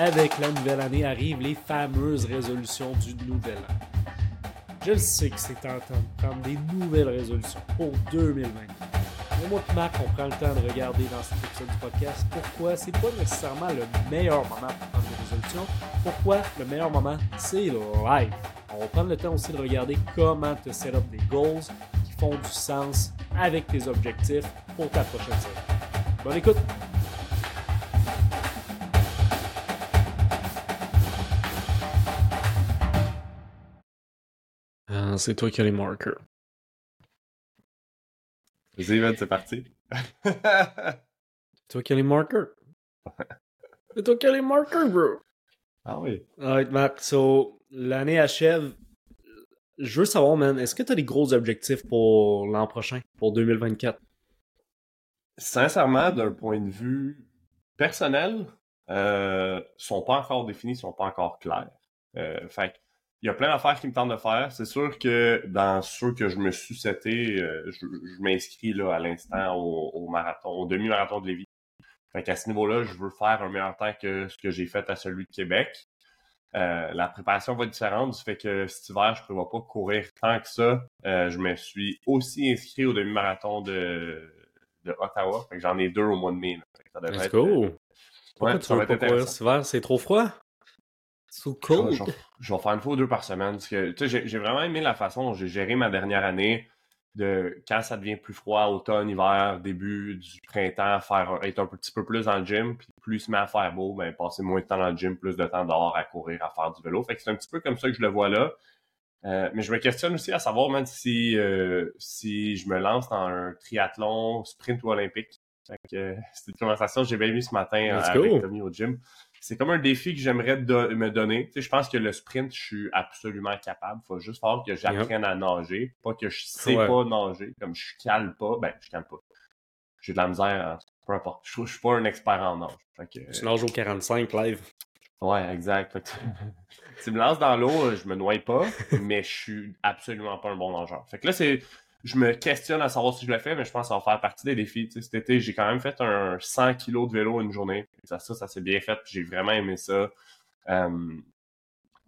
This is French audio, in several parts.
avec la nouvelle année arrivent les fameuses résolutions du nouvel an. Je le sais que c'est tentant de prendre des nouvelles résolutions pour 2020. Mais moi et Marc, on prend le temps de regarder dans cet épisode du podcast pourquoi c'est pas nécessairement le meilleur moment pour prendre des résolutions. Pourquoi le meilleur moment, c'est live. On va prendre le temps aussi de regarder comment te set up des goals qui font du sens avec tes objectifs pour ta prochaine série. Bonne écoute! C'est toi qui as les marqueurs. Vas-y, c'est parti. c'est toi qui as les marqueurs. c'est toi qui as les marqueurs, bro. Ah oui. Alright, Matt. So, l'année achève. Je veux savoir, man, est-ce que tu as des gros objectifs pour l'an prochain, pour 2024? Sincèrement, d'un point de vue personnel, euh, sont pas encore définis, sont pas encore clairs. Euh, fait il y a plein d'affaires qui me tentent de faire. C'est sûr que dans ceux que je me suis seté, euh, je, m'inscris là à l'instant au, marathon, au demi-marathon de Lévis. Fait qu'à ce niveau-là, je veux faire un meilleur temps que ce que j'ai fait à celui de Québec. Euh, la préparation va être différente du fait que cet hiver, je ne prévois pas courir tant que ça. Euh, je me suis aussi inscrit au demi-marathon de, de Ottawa. Fait que j'en ai deux au mois de mai. Ça Let's go! Pourquoi tu veux pas courir cet hiver? C'est trop froid? So. Je, vais faire une fois ou deux par semaine. Parce que, j'ai vraiment aimé la façon dont j'ai géré ma dernière année de quand ça devient plus froid, automne, hiver, début du printemps, faire être un petit peu plus dans le gym, puis plus il se met à faire beau, ben passer moins de temps dans le gym, plus de temps dehors à courir, à faire du vélo. Fait que c'est un petit peu comme ça que je le vois là. Euh, mais je me questionne aussi à savoir même si euh, si je me lance dans un triathlon, sprint ou olympique. Fait que euh, c'était une conversation que j'ai bien eu ce matin avec Tommy au gym c'est comme un défi que j'aimerais me donner. Tu sais, je pense que le sprint, je suis absolument capable. Il faut juste falloir que j'apprenne à nager. Pas que je sais pas nager. Comme je cale pas, ben, je cale pas. J'ai de la misère, peu importe. Je, je suis pas un expert en nage. tu nages au 45 live. Ouais, exact. tu me lances dans l'eau, je me noie pas, mais je suis absolument pas un bon nageur. Fait que là, c'est je me questionne à savoir si je le fais, mais je pense que ça va faire partie des défis. cet été, j'ai quand même fait un 100 kg de vélo une journée. Ça, ça, ça s'est bien fait. J'ai vraiment aimé ça. Euh,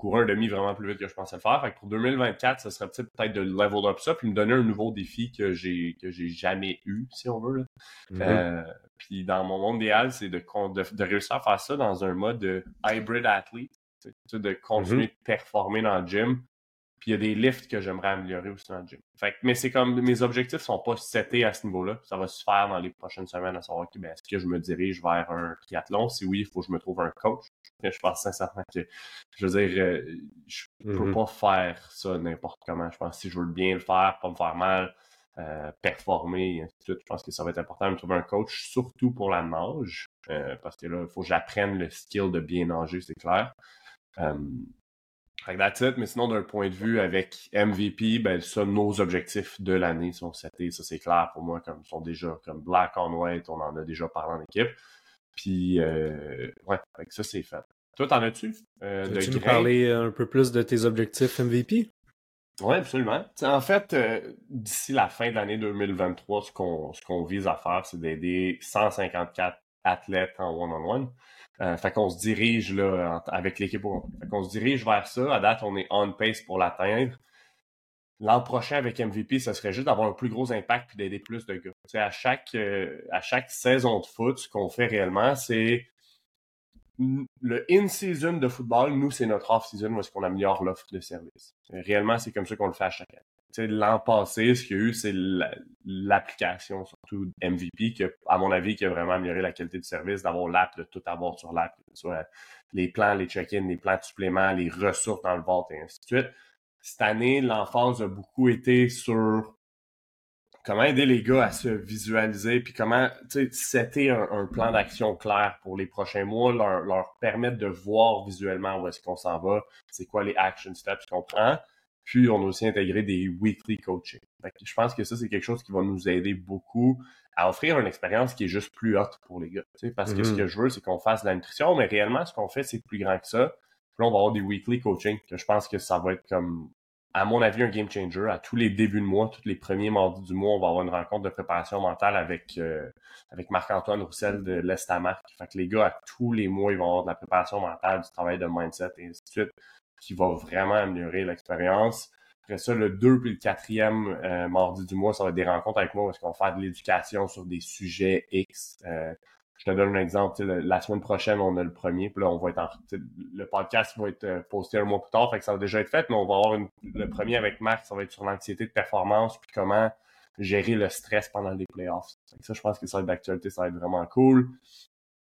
courir un demi vraiment plus vite que je pensais le faire. Fait que pour 2024, ça serait peut-être de level up ça, puis me donner un nouveau défi que j'ai que j'ai jamais eu, si on veut. Mm-hmm. Euh, puis dans mon monde idéal, c'est de, de, réussir à faire ça dans un mode de hybrid athlete, de continuer mm-hmm. de performer dans le gym, puis il y a des lifts que j'aimerais améliorer aussi dans le gym. Fait mais c'est comme mes objectifs sont pas setés à ce niveau-là. Ça va se faire dans les prochaines semaines à savoir ben, est-ce que je me dirige vers un triathlon? Si oui, il faut que je me trouve un coach. Je pense sincèrement que je veux dire, euh, je peux mm-hmm. pas faire ça n'importe comment. Je pense que si je veux bien le faire, pas me faire mal, euh, performer, et ainsi de suite, je pense que ça va être important de me trouver un coach, surtout pour la nage. Euh, parce que là, il faut que j'apprenne le skill de bien nager, c'est clair. Fait que mais sinon, d'un point de vue avec MVP, ben ça, nos objectifs de l'année sont setés. Ça, c'est clair pour moi, comme sont déjà comme black on white, on en a déjà parlé en équipe. Puis euh, ouais, fait ça, c'est fait. Toi, t'en as-tu? Euh, tu nous parler un peu plus de tes objectifs MVP? Oui, absolument. en fait, euh, d'ici la fin de l'année 2023, ce qu'on ce qu'on vise à faire, c'est d'aider 154 athlètes en one-on-one. Euh, fait qu'on se dirige là avec l'équipe. Fait qu'on se dirige vers ça. À date, on est on pace pour l'atteindre. L'an prochain avec MVP, ce serait juste d'avoir un plus gros impact et d'aider plus de gars. à chaque euh, à chaque saison de foot, ce qu'on fait réellement, c'est le in-season de football, nous, c'est notre off-season où est-ce qu'on améliore l'offre de service. Réellement, c'est comme ça qu'on le fait à chaque année l'an passé, ce qu'il y a eu, c'est l'application, surtout MVP, que, à mon avis, qui a vraiment amélioré la qualité du service, d'avoir l'app, de tout avoir sur l'app, les plans, les check-ins, les plans de suppléments, les ressources dans le vote et ainsi de suite. Cette année, l'emphase a beaucoup été sur comment aider les gars à se visualiser, puis comment, sais, un, un, plan d'action clair pour les prochains mois, leur, leur permettre de voir visuellement où est-ce qu'on s'en va, c'est quoi les action steps qu'on prend puis, on a aussi intégré des weekly coaching. je pense que ça, c'est quelque chose qui va nous aider beaucoup à offrir une expérience qui est juste plus haute pour les gars. Parce que ce mm-hmm. que je veux, c'est qu'on fasse de la nutrition, mais réellement, ce qu'on fait, c'est plus grand que ça. Puis là, on va avoir des weekly coaching, que je pense que ça va être comme à mon avis, un game changer. À tous les débuts de mois, tous les premiers mardis du mois, on va avoir une rencontre de préparation mentale avec, euh, avec Marc-Antoine Roussel de l'Estamarc. Fait que les gars, à tous les mois, ils vont avoir de la préparation mentale, du travail de mindset et ainsi de suite, qui va vraiment améliorer l'expérience. Après ça, le 2 puis le 4e euh, mardi du mois, ça va être des rencontres avec moi parce qu'on va faire de l'éducation sur des sujets X. Euh, je te donne un exemple. La semaine prochaine, on a le premier. Puis là, on va être en, le podcast va être euh, posté un mois plus tard. Fait que ça va déjà être fait, mais on va avoir le premier avec Marc. Ça va être sur l'anxiété de performance. Puis comment gérer le stress pendant les playoffs. ça, je pense que ça va être d'actualité. Ça va être vraiment cool.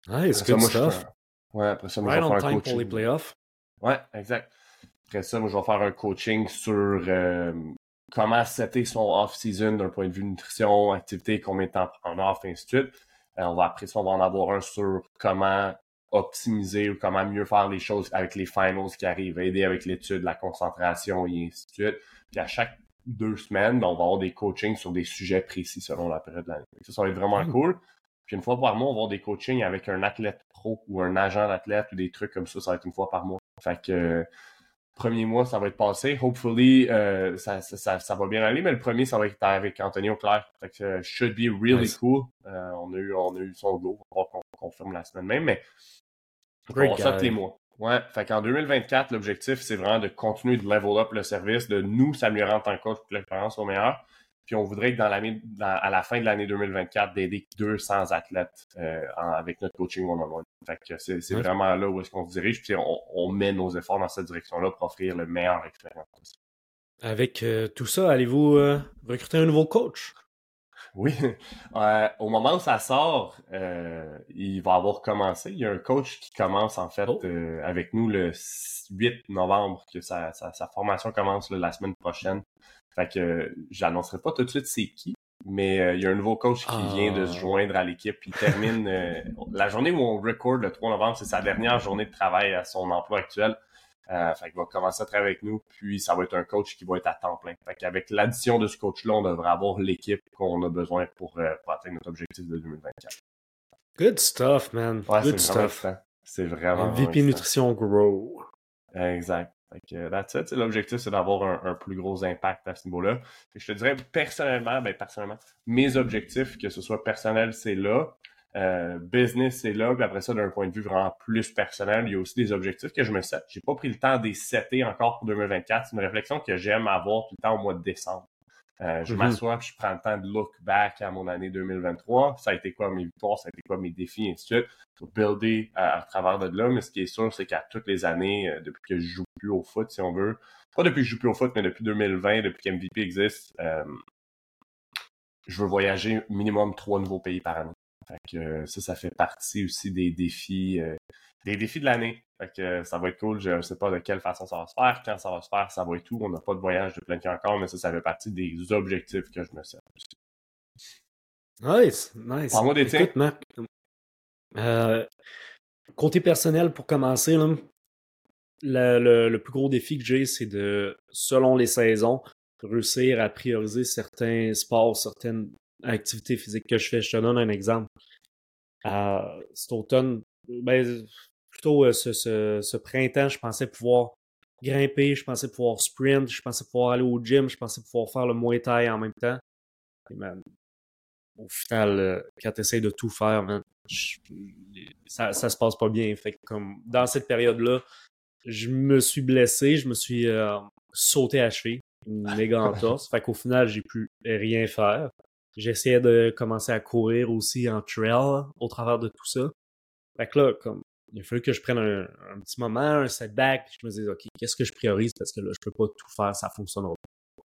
Nice, good stuff. Ouais, après ça, moi, je un coaching. pour les playoffs. Ouais, exact. Après ça, moi, je vais faire un coaching sur euh, comment setter son off-season d'un point de vue nutrition, activité, combien de temps prendre off, et ainsi de suite. Euh, on va après ça, on va en avoir un sur comment optimiser ou comment mieux faire les choses avec les finals qui arrivent, aider avec l'étude, la concentration et ainsi de suite. Puis à chaque deux semaines, ben, on va avoir des coachings sur des sujets précis selon la période de l'année. Ça, ça va être vraiment hmm. cool. Puis une fois par mois, on va avoir des coachings avec un athlète pro ou un agent d'athlète ou des trucs comme ça. Ça va être une fois par mois. Fait que premier mois, ça va être passé. Hopefully, euh, ça, ça, ça, va bien aller, mais le premier, ça va être avec Anthony Auclair. Fait que euh, should be really cool. Euh, on, a eu, on a eu son go. On va qu'on confirme la semaine même, mais on ça tous les mois. Ouais, fait qu'en 2024, l'objectif, c'est vraiment de continuer de level up le service, de nous s'améliorer en tant que coach pour que l'expérience soit meilleure. Puis on voudrait que dans l'année, à la fin de l'année 2024, d'aider 200 athlètes euh, avec notre coaching one-on-one. Fait que c'est, vraiment là où est-ce qu'on se dirige. Puis on, met nos efforts dans cette direction-là pour offrir le meilleur expérience Avec euh, tout ça, allez-vous euh, recruter un nouveau coach? Oui. au moment où ça sort, il va avoir commencé. Il y a un coach qui commence en fait oh. avec nous le 8 novembre, que sa, sa, formation commence la semaine prochaine. Fait que j'annoncerai pas tout de suite c'est qui, mais euh, il y a un nouveau coach qui vient de se ah. joindre à l'équipe. Il termine euh, la journée où on record le 3 novembre, c'est sa dernière journée de travail à son emploi actuel. Euh, fait qu'il va commencer à travailler avec nous, puis ça va être un coach qui va être à temps plein. Fait qu'avec l'addition de ce coach-là, on devrait avoir l'équipe qu'on a besoin pour, atteindre notre objectif de 2024. Good stuff, man. Good stuff. C'est vraiment. VP Nutrition Grow. Exact. L'objectif, c'est d'avoir un, plus gros impact à ce niveau-là. Je te dirais personnellement, ben personnellement, mes objectifs, que ce soit personnel, c'est là. Euh, business, c'est là. Puis après ça, d'un point de vue vraiment plus personnel, il y a aussi des objectifs que je me set. J'ai pas pris le temps de les setter encore pour 2024. C'est une réflexion que j'aime avoir tout le temps au mois de décembre. Euh, je mm-hmm. m'assois je prends le temps de look back à mon année 2023. Ça a été quoi mes victoires, ça a été quoi mes défis, et ainsi de suite. Pour builder à, travers de là. Mais ce qui est sûr, c'est qu'à toutes les années, euh, depuis que je joue plus au foot, si on veut, pas depuis que je joue plus au foot, mais depuis 2020, depuis qu'MVP existe, euh, je veux voyager minimum trois nouveaux pays par année. Fait que ça, ça fait partie aussi des défis des défis de l'année. Fait que ça va être cool. Je ne sais pas de quelle façon ça va se faire. Quand ça va se faire, ça va être tout. On n'a pas de voyage de planifié encore, mais ça, ça fait partie des objectifs que je me sers. Nice, nice. Parle-moi des Écoute, euh, côté personnel, pour commencer, le, plus gros défi que j'ai, c'est de, selon les saisons, réussir à prioriser certains sports, certaines activités physiques que je fais. Je te donne un exemple. Euh, cet automne, ben, plutôt euh, ce, ce, printemps, je pensais pouvoir grimper, je pensais pouvoir sprint, je pensais pouvoir aller au gym, je pensais pouvoir faire le Muay Thai en même temps. au final, euh, quand tu essaies de tout faire, ça, ça se passe pas bien. Fait comme dans cette période-là, je me suis blessé, je me suis euh, sauté à cheville, une méga entorse. fait qu'au final, j'ai pu rien faire. J'essayais de commencer à courir aussi en trail au travers de tout ça. Fait que là, comme il a fallu que je prenne un, petit moment, un setback, puis je me disais, OK, qu'est-ce que je priorise? Parce que là, je peux pas tout faire, ça fonctionnera pas.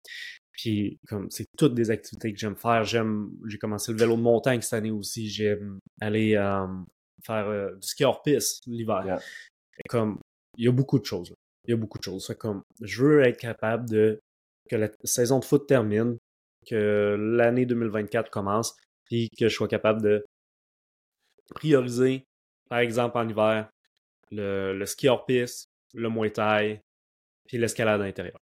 Puis, comme c'est toutes des activités que j'aime faire, j'aime, j'ai commencé le vélo de montagne cette année aussi, j'aime aller euh, faire euh, du ski hors piste l'hiver. Comme, il y a beaucoup de choses. Il y a beaucoup de choses. Fait comme, je veux être capable de, que la saison de foot termine, que l'année 2024 commence, puis que je sois capable de prioriser par exemple, en hiver, le, ski hors piste, le Muay Thai, puis l'escalade intérieure.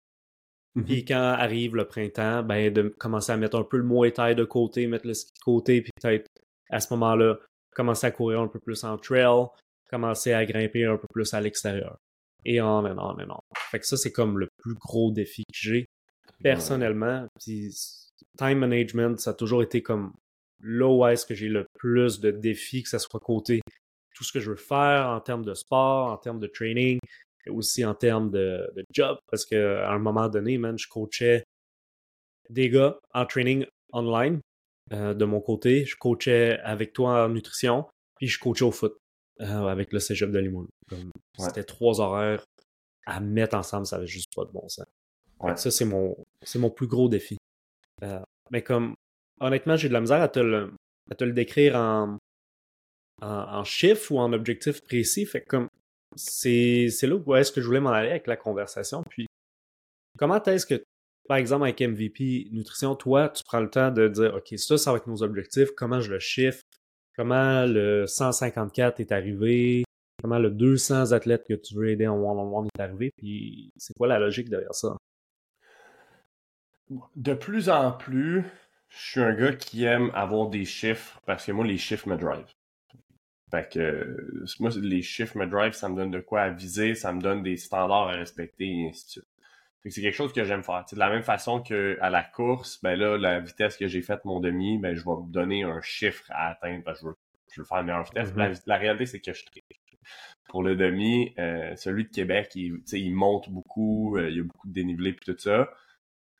Mm Puis quand arrive le printemps, ben de commencer à mettre un peu le Muay Thai de côté, mettre le ski de côté, puis peut-être à ce moment-là, commencer à courir un peu plus en trail, commencer à grimper un peu plus à l'extérieur. et and on and on. Fait que ça, c'est comme le plus gros défi que j'ai personnellement. Puis, time management, ça a toujours été comme là où est-ce que j'ai le plus de défis, que ce soit côté tout ce que je veux faire en termes de sport, en termes de training, et aussi en termes de, job. Parce qu'à un moment donné, man, je coachais des gars en training online euh, de mon côté. Je coachais avec toi en nutrition, puis je coachais au foot euh, avec le cégep de Limoilou. C'était trois horaires à mettre ensemble, ça avait juste pas de bon sens. Ça, c'est mon, c'est mon plus gros défi. Euh, mais comme, honnêtement, j'ai de la misère à te le, à te le décrire en, en, chiffres ou en objectifs précis. Fait comme, c'est, là où est-ce que je voulais m'en aller avec la conversation. Puis, comment est-ce que, par exemple, avec MVP Nutrition, toi, tu prends le temps de dire, OK, ça, ça va être nos objectifs, comment je le chiffre, comment le 154 est arrivé, comment le 200 athlètes que tu veux aider en one-on-one est arrivé, puis c'est quoi la logique derrière ça? De plus en plus, je suis un gars qui aime avoir des chiffres parce que moi, les chiffres me drive. Fait que moi, les chiffres me drive, ça me donne de quoi à viser, ça me donne des standards à respecter et ainsi de suite. c'est quelque chose que j'aime faire. de la même façon que à la course, ben là, la vitesse que j'ai faite mon demi, ben je vais me donner un chiffre à atteindre parce que je veux, faire une meilleure vitesse. Mm-hmm. la, réalité, c'est que je Pour le demi, euh, celui de Québec, il, il monte beaucoup, euh, il y a beaucoup de dénivelé et tout ça.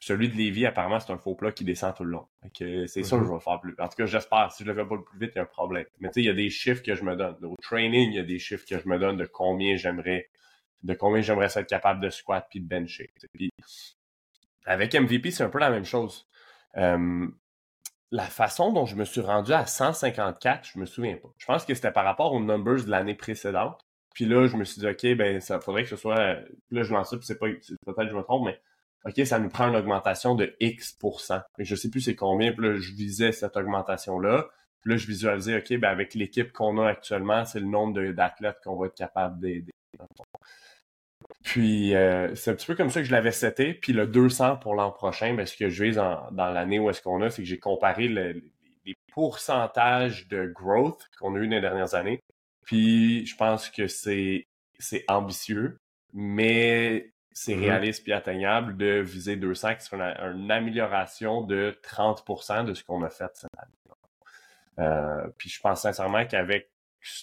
Celui de Lévis, apparemment, c'est un faux plat qui descend tout le long. c'est ça que mhm. je vais faire plus. En tout cas, j'espère. Si je le fais pas plus vite, il y a un problème. Mais tu sais, il y a des chiffres que je me donne. Au training, il y a des chiffres que je me donne de combien j'aimerais, de combien j'aimerais être capable de squat puis de bencher. Puis, avec MVP, c'est un peu la même chose. la façon dont je me suis rendu à 154, je me souviens pas. Je pense que c'était par rapport aux numbers de l'année précédente. Puis là, je me suis dit, OK, ben, ça faudrait que ce soit, là, je lance ça, puis c'est pas, peut-être que je me trompe, mais OK, ça nous prend une augmentation de X Je je sais plus c'est combien, puis là, je visais cette augmentation-là. Puis là, je visualisais, OK, ben avec l'équipe qu'on a actuellement, c'est le nombre d'athlètes qu'on va être capable d'aider. Puis euh, c'est un petit peu comme ça que je l'avais seté. Puis le 200 pour l'an prochain, ben, ce que je vise dans l'année où est-ce qu'on a, c'est que j'ai comparé les pourcentages de growth qu'on a eu dans les dernières années. Puis je pense que c'est ambitieux, mais c'est mm-hmm. réaliste et atteignable de viser 200, qui serait une, amélioration de 30% de ce qu'on a fait cette année. Euh, puis je pense sincèrement qu'avec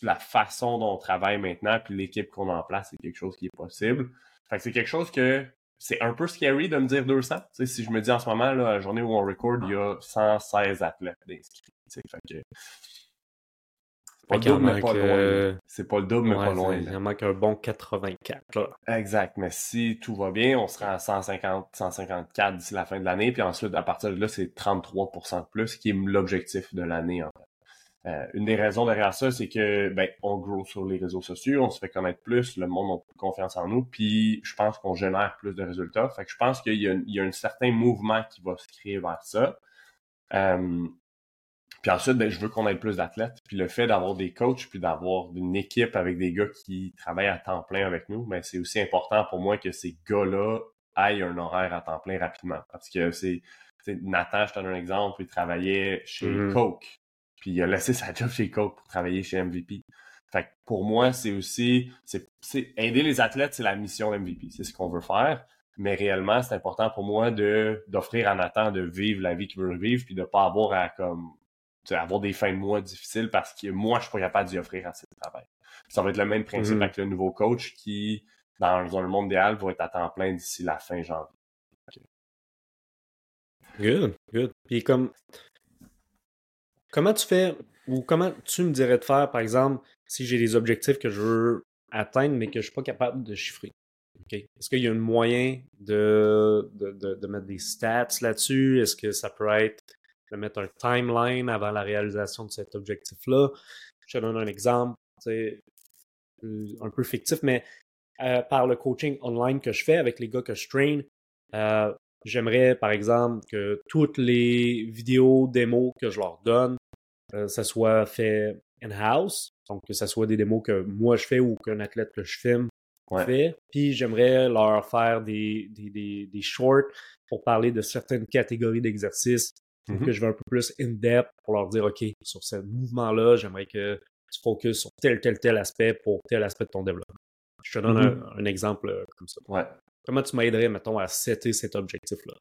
la façon dont on travaille maintenant, puis l'équipe qu'on a en place, c'est quelque chose qui est possible. Fait que c'est quelque chose que c'est un peu scary de me dire 200. si je me dis en ce moment, là, la journée où on record, il y a 116 athlètes inscrits. Fait que pas le double, mais pas loin. C'est pas le double, mais pas loin. Il en manque un bon 84. Exact. Mais si tout va bien, on sera à 150, 154 d'ici la fin de l'année. Puis ensuite, à partir de là, c'est 33% de plus, qui est l'objectif de l'année, en fait. Euh, une des raisons derrière ça, c'est que ben on grow sur les réseaux sociaux, on se fait connaître plus, le monde a plus confiance en nous, puis je pense qu'on génère plus de résultats. Fait que je pense qu'il y, y, a un certain mouvement qui va se créer vers ça. Euh, puis ensuite, ben, je veux qu'on ait plus d'athlètes. Puis le fait d'avoir des coachs, puis d'avoir une équipe avec des gars qui travaillent à temps plein avec nous, ben, c'est aussi important pour moi que ces gars-là aillent un horaire à temps plein rapidement. Parce que c'est, Nathan, je te donne un exemple, il travaillait chez mm-hmm. Coke. Puis il a laissé sa job chez Coke pour travailler chez MVP. Fait que pour moi, c'est aussi, c'est, aider les athlètes, c'est la mission MVP. C'est ce qu'on veut faire. Mais réellement, c'est important pour moi de, d'offrir à Nathan de vivre la vie qu'il veut vivre, puis de pas avoir à comme avoir des fins de mois difficiles parce que moi, je suis pas capable d'y offrir assez de travail. Ça va être le même principe mm-hmm. avec le nouveau coach qui, dans un monde idéal, va être à temps plein d'ici la fin janvier. Good, good. Puis comme comment tu fais ou comment tu me dirais de faire, par exemple, si j'ai des objectifs que je veux atteindre mais que je suis pas capable de chiffrer? Est-ce qu'il y a un moyen de, de, de mettre des stats là-dessus? Est-ce que ça peut être de mettre un timeline avant la réalisation de cet objectif-là. Je te donne un exemple, c'est euh, un peu fictif, mais euh, par le coaching online que je fais avec les gars que je train, euh, j'aimerais par exemple que toutes les vidéos démos que je leur donne, ça soit fait in-house, donc que ce soit des démos que moi je fais ou qu'un athlète que je filme fait. Puis j'aimerais leur faire des, des, des, des shorts pour parler de certaines catégories d'exercices Mm-hmm. que je vais un peu plus in-depth pour leur dire, OK, sur ce mouvement-là, j'aimerais que tu focuses sur tel, tel, tel aspect pour tel aspect de ton développement. Je te donne un, exemple euh, comme ça. Ouais. Comment tu m'aiderais, mettons, à setter cet objectif-là?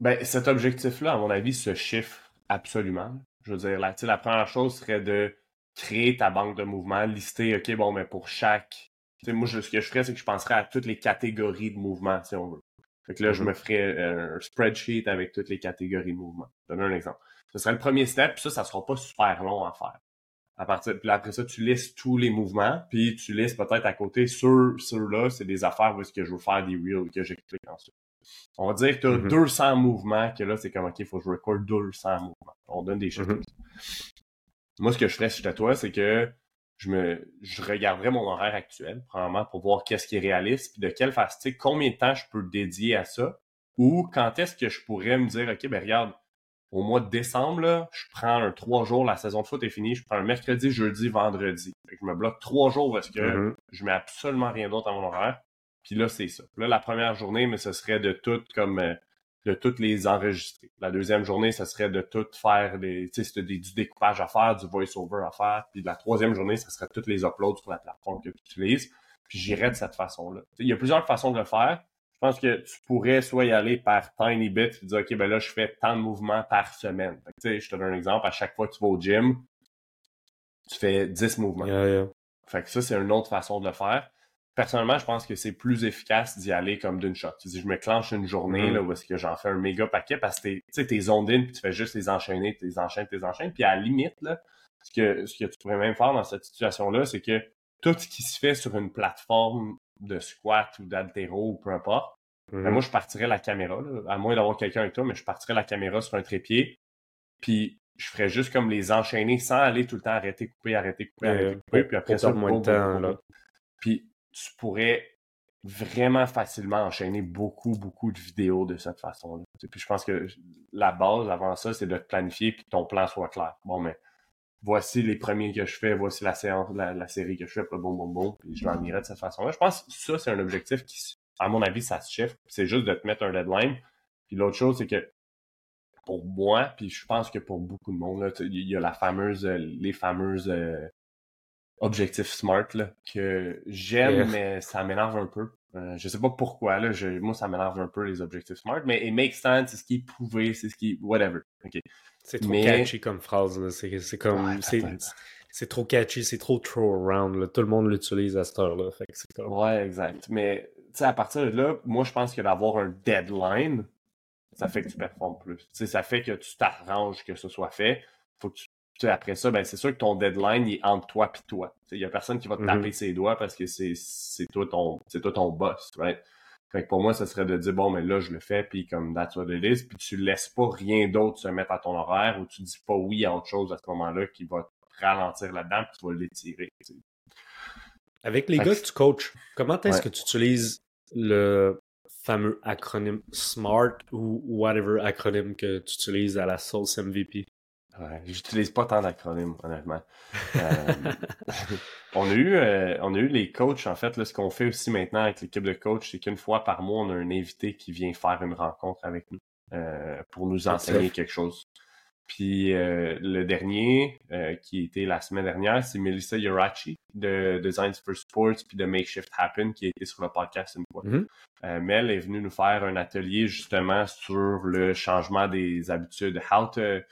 Ben, cet objectif-là, à mon avis, se chiffre absolument. Je veux dire, la, la première chose serait de créer ta banque de mouvements, lister, OK, bon, mais pour chaque. sais, moi, ce que je ferais, c'est que je penserais à toutes les catégories de mouvements, si on veut. Fait que là, je mm-hmm. me ferais euh, un spreadsheet avec toutes les catégories de mouvements. Donne un exemple. Ce serait le premier step, puis ça, ça sera pas super long à faire. À partir, puis après ça, tu listes tous les mouvements, puis tu listes peut-être à côté sur ceux-là, c'est des affaires où est-ce que je veux faire des reels que j'explique ensuite. On va dire que tu as 200 mouvements, que là, c'est comme, OK, il faut que je record 200 mouvements. On donne des chiffres. Mm-hmm. Moi, ce que je ferais si j'étais toi, c'est que je me je regarderais mon horaire actuel, probablement pour voir qu'est-ce qui est réaliste, puis de quelle façon, combien de temps je peux dédier à ça, ou quand est-ce que je pourrais me dire, OK, ben regarde, au mois de décembre, là, je prends un trois jours, la saison de foot est finie, je prends un mercredi, jeudi, vendredi. je me bloque trois jours parce que mm-hmm. je mets absolument rien d'autre à mon horaire. Puis là, c'est ça. Là, la première journée, mais ce serait de tout comme euh, de toutes les enregistrer. La deuxième journée, ce serait de tout faire des, tu sais, du découpage à faire, du voice-over à faire. Puis la troisième journée, ce serait toutes les uploads sur la plateforme que tu utilises. Puis j'irais de cette façon-là. Il y a plusieurs façons de le faire. Je pense que tu pourrais soit y aller par tiny bit et dire, OK, ben là, je fais tant de mouvements par semaine. tu sais, je te donne un exemple. À chaque fois que tu vas au gym, tu fais 10 mouvements. Fait que ça, c'est une autre façon de le faire personnellement, je pense que c'est plus efficace d'y aller comme d'une shot. Si je me clenche une journée mm-hmm. là, où est-ce que j'en fais un méga paquet parce que tu t'es zoned in puis tu fais juste les enchaîner, les enchaînes, les enchaînes. Puis à la limite, là, ce que, ce que tu pourrais même faire dans cette situation-là, c'est que tout ce qui se fait sur une plateforme de squat ou d'altéro ou peu importe, ben, mm-hmm. moi, je partirais la caméra, à moins d'avoir quelqu'un avec toi, mais je partirais la caméra sur un trépied. Puis je ferais juste comme les enchaîner sans aller tout le temps arrêter, couper, arrêter, couper, arrêter, couper. Puis après ça, moins de temps, là. Puis tu pourrais vraiment facilement enchaîner beaucoup, beaucoup de vidéos de cette façon-là. Puis je pense que la base avant ça, c'est de te planifier et que ton plan soit clair. Bon, mais voici les premiers que je fais, voici la séance, la, série que je fais, bon, bon, bon, puis je irai de cette façon-là. Je pense que ça, c'est un objectif qui, à mon avis, ça se chiffre. C'est juste de te mettre un deadline. Puis l'autre chose, c'est que pour moi, puis je pense que pour beaucoup de monde, il y a la fameuse, euh, les fameuses euh, objectif smart là, que j'aime, mais ça m'énerve un peu. Euh, je sais pas pourquoi, là, je, moi ça m'énerve un peu les objectifs smart, mais it makes sense, c'est ce qui est prouvé, c'est ce qui whatever. C'est trop catchy comme phrase, c'est comme c'est trop catchy, c'est trop throw around, tout le monde l'utilise à cette heure-là. Ouais, exact. Mais à partir de là, moi je pense que d'avoir un deadline, ça fait que tu performes plus. ça fait que tu t'arranges que ce soit fait. Faut que tu après ça, ben, c'est sûr que ton deadline est entre toi et toi. Il n'y a personne qui va te taper mm-hmm. ses doigts parce que c'est toi ton toi ton boss, right? Fait que pour moi, ce serait de dire bon, mais là, je le fais, puis comme that's what it is, puis tu laisses pas rien d'autre se mettre à ton horaire ou tu dis pas oui à autre chose à ce moment-là qui va te ralentir là-dedans, puis tu vas l'étirer. Avec les gars que tu coaches, comment est-ce que tu utilises le fameux acronyme SMART ou whatever acronyme que tu utilises à la sauce MVP? Ouais, j'utilise pas tant d'acronymes, honnêtement. Euh, on, a eu, euh, on a eu les coachs, en fait, là, ce qu'on fait aussi maintenant avec l'équipe de coach, c'est qu'une fois par mois, on a un invité qui vient faire une rencontre avec nous euh, pour nous enseigner quelque chose. Puis le dernier, qui était la semaine dernière, c'est Melissa Yorachi de Designs for Sports puis de Make Shift Happen qui a été sur le podcast une fois. Mm-hmm. Mel est venue nous faire un atelier justement sur le changement des habitudes, how to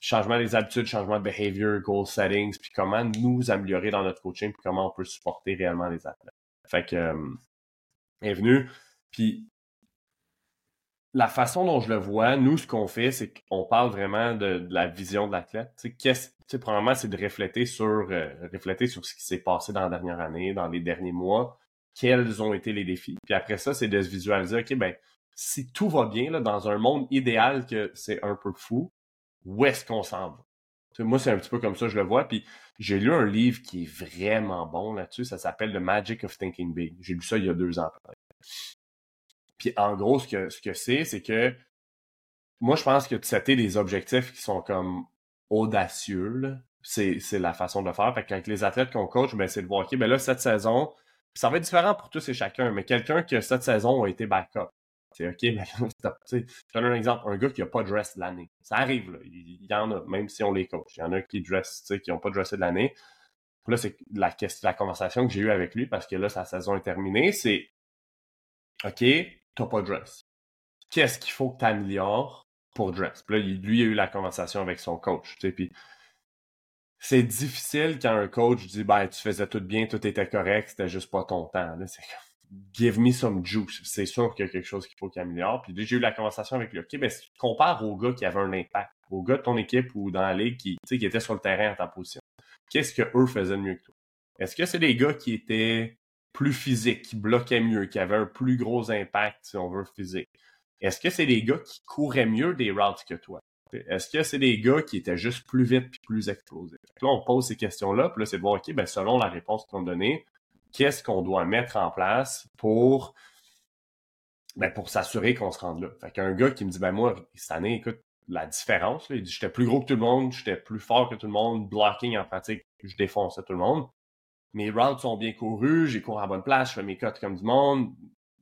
changement des habitudes, changement de behavior, goal settings, puis comment nous améliorer dans notre coaching, puis comment on peut supporter réellement les athlètes. Fait que, euh, bienvenue. Puis, la façon dont je le vois, nous, ce qu'on fait, c'est qu'on parle vraiment de, la vision de l'athlète. Tu sais, probablement, c'est de refléter sur, euh, refléter sur ce qui s'est passé dans la dernière année, dans les derniers mois, quels ont été les défis. Puis après ça, c'est de se visualiser, OK, ben, si tout va bien, là, dans un monde idéal que c'est un peu fou, où est-ce qu'on s'en va. moi, c'est un petit peu comme ça je le vois. Puis j'ai lu un livre qui est vraiment bon là-dessus. Ça s'appelle The Magic of Thinking Big. J'ai lu ça il y a deux ans Puis en gros, ce que ce que c'est, c'est que moi, je pense que de setter des objectifs qui sont comme audacieux, c'est, la façon de faire. Fait qu'avec les athlètes qu'on coach, ben, c'est de voir, OK, ben là, cette saison, ça va être différent pour tous et chacun, mais quelqu'un qui, cette saison, a été backup, c'est OK, mais je donne un exemple, un gars qui n'a pas dress de l'année. Ça arrive, là. Il y en a, même si on les coach. Il y en a qui dress, qui n'ont pas de dress de l'année. Là, c'est la, la conversation que j'ai eue avec lui parce que là, sa saison est terminée. C'est OK, t'as pas dress. Qu'est-ce qu'il faut que tu améliores pour dress? Puis là, lui, il a eu la conversation avec son coach. Puis c'est difficile quand un coach dit ben tu faisais tout bien, tout était correct, c'était juste pas ton temps. C'est give me some juice. C'est sûr qu'il y a quelque chose qu'il faut qu'il améliore. Puis j'ai eu la conversation avec lui. OK, ben si tu compares aux gars qui avaient un impact, aux gars de ton équipe ou dans la ligue qui, qui étaient sur le terrain à ta position, qu'est-ce que eux faisaient de mieux que toi? Est-ce que c'est des gars qui étaient plus physiques, qui bloquaient mieux, qui avaient un plus gros impact, si on veut, physique? Est-ce que c'est des gars qui couraient mieux des routes que toi? Est-ce que c'est des gars qui étaient juste plus vite puis plus explosifs? Là, on pose ces questions-là, puis là, c'est de voir, OK, ben, selon la réponse qu'on donnée, qu'est-ce qu'on doit mettre en place pour, ben, pour s'assurer qu'on se rende là? Fait qu'un gars qui me dit, ben, moi, cette année, écoute, la différence, il dit, j'étais plus gros que tout le monde, j'étais plus fort que tout le monde, blocking en pratique, je défonçais tout le monde. Mes routes sont bien courus, j'ai couru à bonne place, je fais mes cotes comme du monde,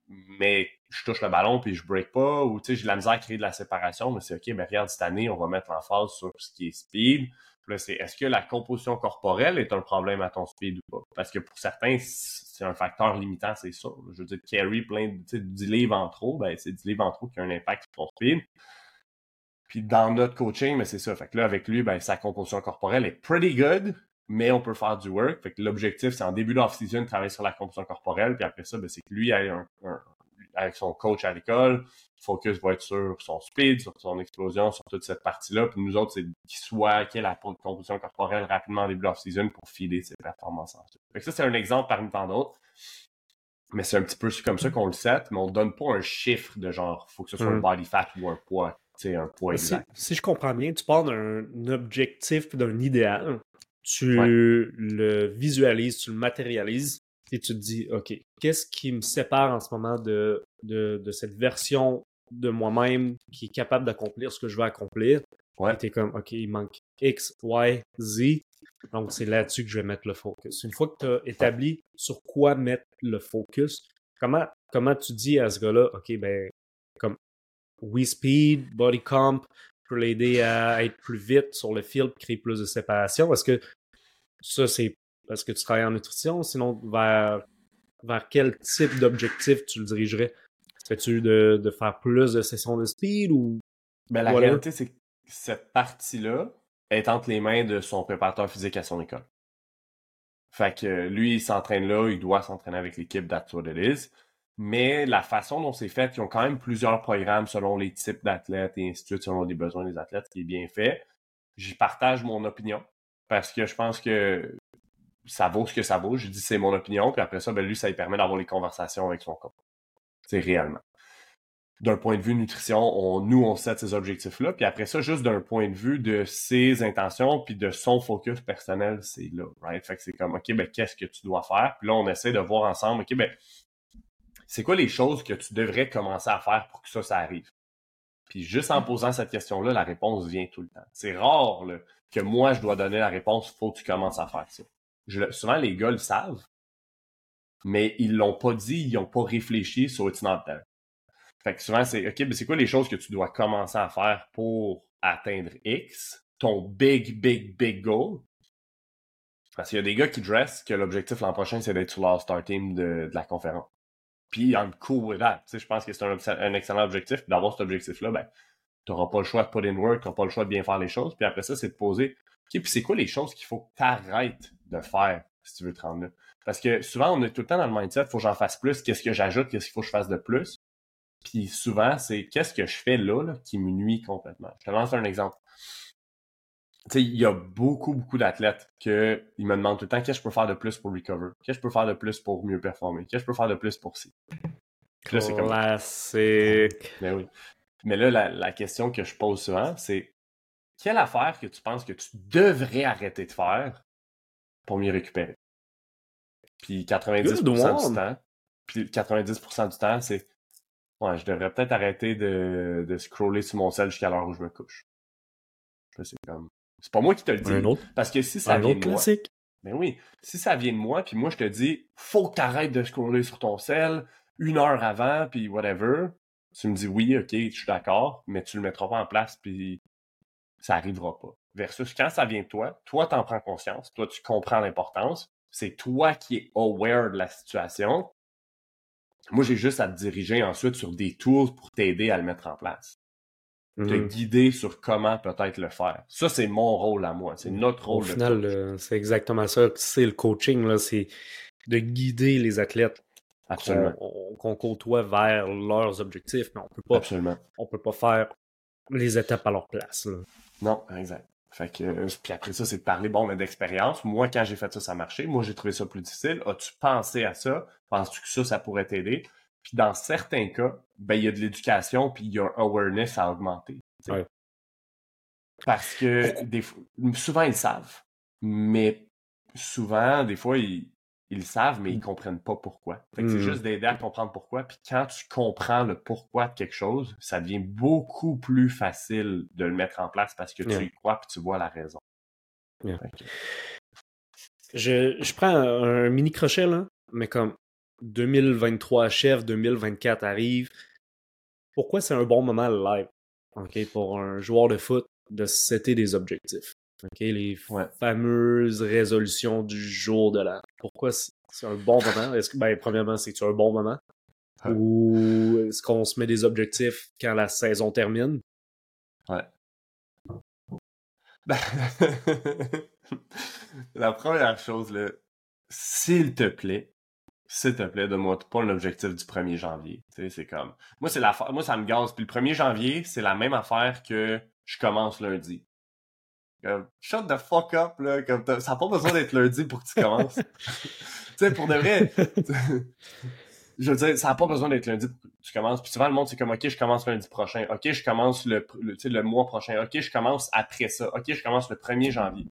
mais je touche le ballon puis je break pas, ou tu sais, j'ai la misère à créer de la séparation, mais c'est OK, mais regarde, cette année, on va mettre l'emphase sur ce qui est speed. C'est est-ce que la composition corporelle est un problème à ton speed ou pas? Parce que pour certains, c'est un facteur limitant, c'est sûr. Je veux dire, carry plein de 10 livres en trop, ben c'est 10 livres en trop qui a un impact sur ton speed. Puis dans notre coaching, mais c'est ça. Fait que là, avec lui, ben, sa composition corporelle est pretty good, mais on peut faire du work. Fait que l'objectif, c'est en début d'off-season de travailler sur la composition corporelle. Puis après ça, ben, c'est que lui, un, avec son coach à l'école, le focus va être sur son speed, sur son explosion, sur toute cette partie-là. Puis nous autres, c'est qu'il soit, qu'il ait la composition corporelle rapidement en début d'off-season pour filer ses performances ensuite. Fait que ça, c'est un exemple parmi tant d'autres. Mais c'est un petit peu comme ça qu'on le set, mais on donne pas un chiffre de genre, faut que ce soit un mm. body fat ou un poids, un poids exact. Si, je comprends bien, tu parles d'un objectif, d'un idéal tu le visualises, tu le matérialises et tu te dis, OK, qu'est-ce qui me sépare en ce moment de, de, cette version de moi-même qui est capable d'accomplir ce que je veux accomplir? Ouais. tu es comme, OK, il manque X, Y, Z. Donc, c'est là-dessus que je vais mettre le focus. Une fois que tu as établi sur quoi mettre le focus, comment, comment tu dis à ce gars-là, OK, ben, comme We Speed, Body Comp, pour l'aider à être plus vite sur le field, créer plus de séparation? Est-ce que ça, c'est parce que tu travailles en nutrition? Sinon, vers, vers quel type d'objectif tu le dirigerais? Fais-tu de, de, faire plus de sessions de speed ou. Ben, la réalité, c'est que cette partie-là est entre les mains de son préparateur physique à son école. Fait que lui, il s'entraîne là, il doit s'entraîner avec l'équipe That's What Mais la façon dont c'est fait, ils ont quand même plusieurs programmes selon les types d'athlètes et ainsi de suite, selon les besoins des athlètes, qui est bien fait. J'y partage mon opinion parce que je pense que ça vaut ce que ça vaut. Je dis c'est mon opinion, puis après ça, ben lui, ça lui permet d'avoir les conversations avec son corps. C'est réellement. D'un point de vue nutrition, on, nous, on set ces objectifs-là. Puis après ça, juste d'un point de vue de ses intentions, puis de son focus personnel, c'est là, right? Fait que c'est comme, OK, ben, qu'est-ce que tu dois faire? Puis là, on essaie de voir ensemble, OK, ben, c'est quoi les choses que tu devrais commencer à faire pour que ça, ça arrive? Puis juste en posant cette question-là, la réponse vient tout le temps. C'est rare que moi, je dois donner la réponse, faut que tu commences à faire ça. souvent, les gars le savent, mais ils l'ont pas dit, ils n'ont pas réfléchi sur it's not there. Fait que souvent, c'est OK, mais c'est quoi les choses que tu dois commencer à faire pour atteindre X, ton big, big, big goal? Parce qu'il y a des gars qui dressent que l'objectif l'an prochain, c'est d'être sur leur star team de, de la conférence. Puis I'm cool with that. je pense que c'est un, excellent objectif. D'avoir cet objectif-là, ben, tu n'auras pas le choix de put in work, tu n'auras pas le choix de bien faire les choses. Puis après ça, c'est de poser, OK, puis c'est quoi les choses qu'il faut que tu arrêtes de faire si tu veux te rendre là? Parce que souvent, on est tout le temps dans le mindset, il faut que j'en fasse plus, qu'est-ce que j'ajoute, qu'est-ce qu'il faut que je fasse de plus. Puis souvent, c'est qu'est-ce que je fais là, qui me nuit complètement. Je te lance un exemple. Tu sais, il y a beaucoup, beaucoup d'athlètes qui me demandent tout le temps qu'est-ce que je peux faire de plus pour recover, qu'est-ce que je peux faire de plus pour mieux performer, qu'est-ce que je peux faire de plus pour ci? Classique. Mais oui. Mais là, la, question que je pose souvent, c'est quelle affaire que tu penses que tu devrais arrêter de faire pour mieux récupérer? Puis 90% du temps, puis 90% du temps, c'est Ouais, je devrais peut-être arrêter de, de scroller sur mon sel jusqu'à l'heure où je me couche. C'est comme. C'est pas moi qui te le dis. Un autre, parce que si ça vient de classique? moi. Ben oui. Si ça vient de moi, puis moi je te dis, faut que t'arrêtes de scroller sur ton sel une heure avant, puis whatever. Tu me dis oui, ok, je suis d'accord, mais tu le mettras pas en place, puis ça arrivera pas. versus quand ça vient de toi, toi, t'en prends conscience, toi, tu comprends l'importance, c'est toi qui es aware de la situation. Moi, j'ai juste à te diriger ensuite sur des tools pour t'aider à le mettre en place. Te Mhm. guider sur comment peut-être le faire. Ça, c'est mon rôle à moi. C'est notre Au rôle de final, euh, c'est exactement ça. C'est le coaching, là, c'est de guider les athlètes Absolument. qu'on qu'on côtoie vers leurs objectifs, mais on peut pas, Absolument. on peut pas faire les étapes à leur place. là. Non, exact. Fait que, euh, puis après ça, c'est de parler, bon, mais d'expérience. Moi, quand j'ai fait ça, ça a marché. Moi, j'ai trouvé ça plus difficile. As-tu pensé à ça? Penses-tu que ça, ça pourrait t'aider? Puis dans certains cas, ben, il y a de l'éducation, puis il y a un awareness à augmenter. Ouais. Parce que des fois, souvent, ils savent. Mais souvent, des fois, ils, ils le savent, mais ils comprennent pas pourquoi. C'est Mhm. juste d'aider à comprendre pourquoi. Puis quand tu comprends le pourquoi de quelque chose, ça devient beaucoup plus facile de le mettre en place parce que tu y crois puis tu vois la raison. Je, je prends un, un mini crochet, là, mais comme 2023 achève, 2024 arrive. Pourquoi c'est un bon moment le live? Pour un joueur de foot de se setter des objectifs? OK, les Ouais. fameuses résolutions du jour de l'an. Pourquoi c'est c'est un bon moment? Est-ce que, ben, premièrement, c'est-tu un bon moment? Ouais. Ou est-ce qu'on se met des objectifs quand la saison termine? Ouais. la première chose, là, s'il te plaît, s'il te plaît, donne-moi pas un objectif du 1er janvier. Tu sais, c'est comme. Moi, c'est la moi, ça me gaze. Puis le 1er janvier, c'est la même affaire que je commence lundi. Comme, shut the fuck up, là. Comme ça n'a pas besoin d'être lundi pour que tu commences. tu sais, pour de vrai. je veux dire, ça n'a pas besoin d'être lundi pour que tu commences. Puis souvent, le monde, c'est comme, OK, je commence lundi prochain. OK, je commence le, le, mois prochain. OK, je commence après ça. OK, je commence le 1er janvier.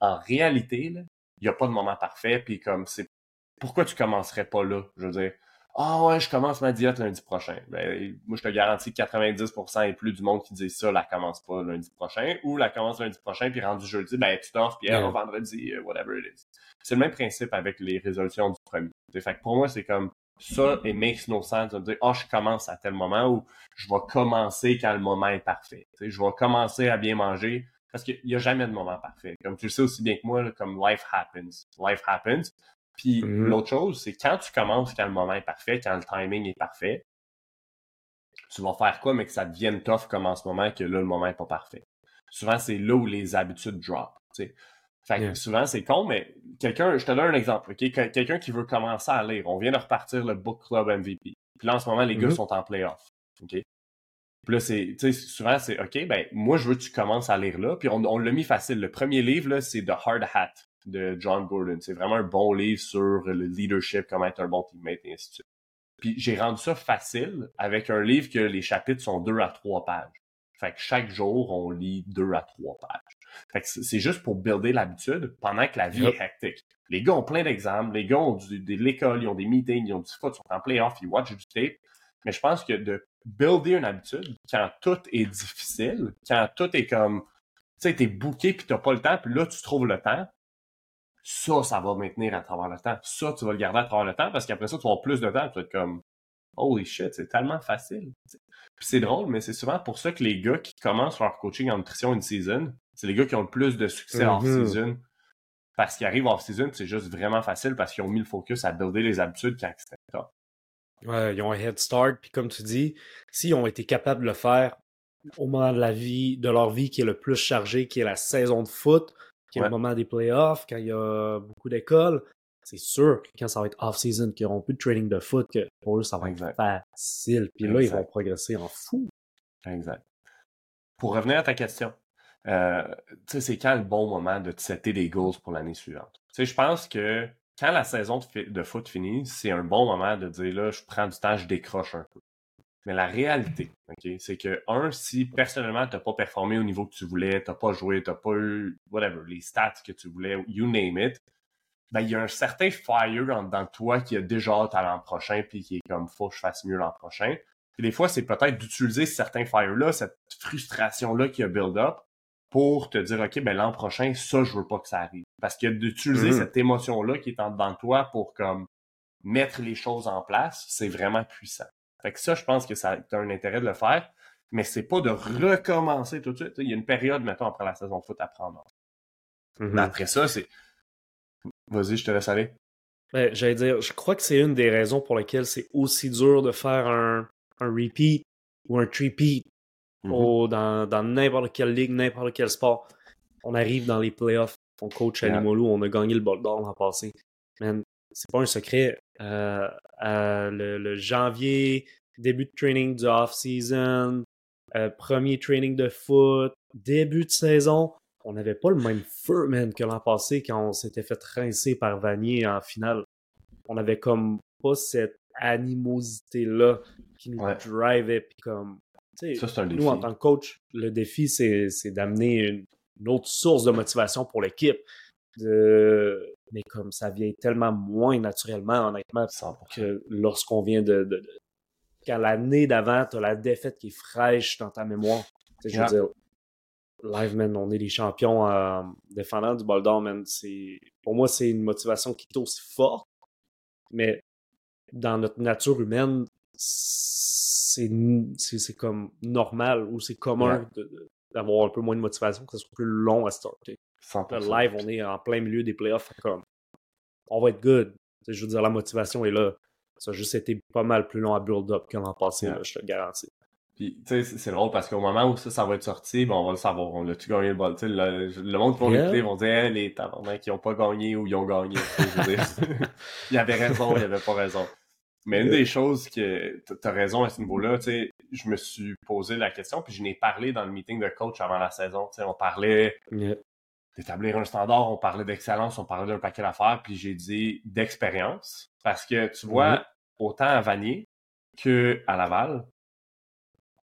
En réalité, là, il n'y a pas de moment parfait. Puis comme, c'est pourquoi tu commencerais pas là? Je veux dire, ah ouais, je commence ma diète lundi prochain. Ben, moi, je te garantis que 90% et plus du monde qui dit ça, la commence pas lundi prochain, ou la commence lundi prochain, puis rendu jeudi, ben, tu t'offres, puis Yeah. vendredi, euh, whatever it is. C'est le même principe avec les résolutions du premier. Fait que pour moi, c'est comme ça, it makes no sense de me dire, ah, je commence à tel moment, ou je vais commencer quand le moment est parfait. T'sais, je vais commencer à bien manger, parce qu'il n'y a jamais de moment parfait. Comme tu le sais aussi bien que moi, là, comme life happens. Life happens. Puis Mhm. l'autre chose, c'est quand tu commences, quand le moment est parfait, quand le timing est parfait, tu vas faire quoi, mais que ça devienne tough comme en ce moment, que là, le moment est pas parfait. Souvent, c'est là où les habitudes drop. Fait que Yeah. souvent, c'est con, mais quelqu'un, je te donne un exemple, Quelqu'un qui veut commencer à lire. On vient de repartir le Book Club MVP. Puis là, en ce moment, les gars Mhm. sont en playoff. OK? Puis là, c'est, tu sais, souvent, c'est, OK, ben, moi, je veux que tu commences à lire là. Puis on, on l'a mis facile. Le premier livre, là, c'est The Hard Hat de John Gordon. C'est vraiment un bon livre sur le leadership, comment être un bon teammate, et ainsi de suite. Puis j'ai rendu ça facile avec un livre que les chapitres sont deux à trois pages. Fait que chaque jour, on lit deux à trois pages. Fait que c'est juste pour builder l'habitude pendant que la vie Yep. est hectique. Les gars ont plein d'examens, les gars ont du, de l'école, ils ont des meetings, ils ont du foot, ils sont en playoff, ils watchent du tape. Mais je pense que de builder une habitude quand tout est difficile, quand tout est comme, tu sais, t'es booké puis t'as pas le temps, puis là, tu trouves le temps, ça, ça va maintenir à travers le temps. Ça, tu vas le garder à travers le temps parce qu'après ça, tu vas avoir plus de temps, tu vas être comme, holy shit, c'est tellement facile. Puis c'est drôle, mais c'est souvent pour ça que les gars qui commencent leur coaching en nutrition une season, c'est les gars qui ont le plus de succès Mhm. off-season. Parce qu'ils arrivent off-season, c'est juste vraiment facile parce qu'ils ont mis le focus à builder les habitudes quand c'était top. Ouais, ils ont un head start, puis comme tu dis, s'ils ont été capables de le faire au moment de la vie, de leur vie qui est le plus chargé, qui est la saison de foot, qui est Ouais. le moment des playoffs, quand il y a beaucoup d'écoles, c'est sûr que quand ça va être off-season, qu'ils n'auront plus de training de foot, que pour eux, ça va Exact. être facile. Puis là, ils vont progresser en fou. Exact. Pour revenir à ta question, euh, c'est quand le bon moment de te setter des goals pour l'année suivante? Je pense que quand la saison de, de foot finit, c'est un bon moment de dire là, je prends du temps, je décroche un peu. Mais la réalité, ok, c'est que un, si personnellement t'as pas performé au niveau que tu voulais, t'as pas joué, t'as pas eu whatever les stats que tu voulais, you name it, ben il y a un certain fire en dedans de toi qui a déjà hâte à l'an prochain puis qui est comme faut que je fasse mieux l'an prochain. Puis des fois, c'est peut-être d'utiliser certains fires-là, cette frustration-là qui a build-up, pour te dire, OK, ben l'an prochain, ça, je veux pas que ça arrive. Parce que d'utiliser Mhm. cette émotion-là qui est en dedans de toi pour comme mettre les choses en place, c'est vraiment puissant. Fait que ça, je pense que ça a un intérêt de le faire. mais c'est pas de recommencer tout de suite. Il y a une période, mettons, après la saison de foot à prendre. Mhm. Mais après ça, c'est. Vas-y, je te laisse aller. Ben, J'allais dire, je crois que c'est une des raisons pour lesquelles c'est aussi dur de faire un, un repeat ou un three-peat Mhm. au- dans dans n'importe quelle ligue, n'importe quel sport. On arrive dans les playoffs, on coach à Yeah. On a gagné le bol d'or l'an passé. Man, c'est pas un secret. Euh, euh, le, le janvier, début de training du off-season, euh, premier training de foot, début de saison, on n'avait pas le même feu, man, que l'an passé quand on s'était fait rincer par Vanier en finale. On avait comme pas cette animosité-là qui nous Ouais. drivait, puis comme, tu sais, Ça, c'est un défi. nous, en tant que coach, le défi, c'est c'est d'amener une, une autre source de motivation pour l'équipe. De... Mais comme ça vient tellement moins naturellement, honnêtement, 100%. que lorsqu'on vient de. de- de- Quand l'année d'avant, tu as la défaite qui est fraîche dans ta mémoire. Tu sais, je veux Yeah. dire, live, man, on est les champions euh, défendants du bol d'or, man. Pour moi, c'est une motivation qui est aussi forte, mais dans notre nature humaine, c'est comme normal ou c'est commun d'avoir un peu moins de motivation, que ce soit plus long à starter. 100%. Là, live, on est en plein milieu des playoffs. Comme, on va être good. Je veux dire, la motivation est là. Ça a juste été pas mal plus long à build up que l'an passé, Yeah. là, je te le garantis. Puis, tu sais, c'est- drôle parce qu'au moment où ça, ça va être sorti, ben, on va le savoir. On a-tu gagné le bol? Le, le monde qui vont Yeah. l'écouter vont dire, Hein, les tabarnak qui ont pas gagné ou ils ont gagné. Il y avait raison, il y avait pas raison. Mais une des choses que t'as raison à ce niveau-là, tu sais, je me suis posé la question, puis je n'ai parlé dans le meeting de coach avant la saison. Tu sais, on parlait Yeah. D'établir un standard, on parlait d'excellence, on parlait d'un paquet d'affaires, puis j'ai dit d'expérience. Parce que tu vois, autant à Vanier que à Laval,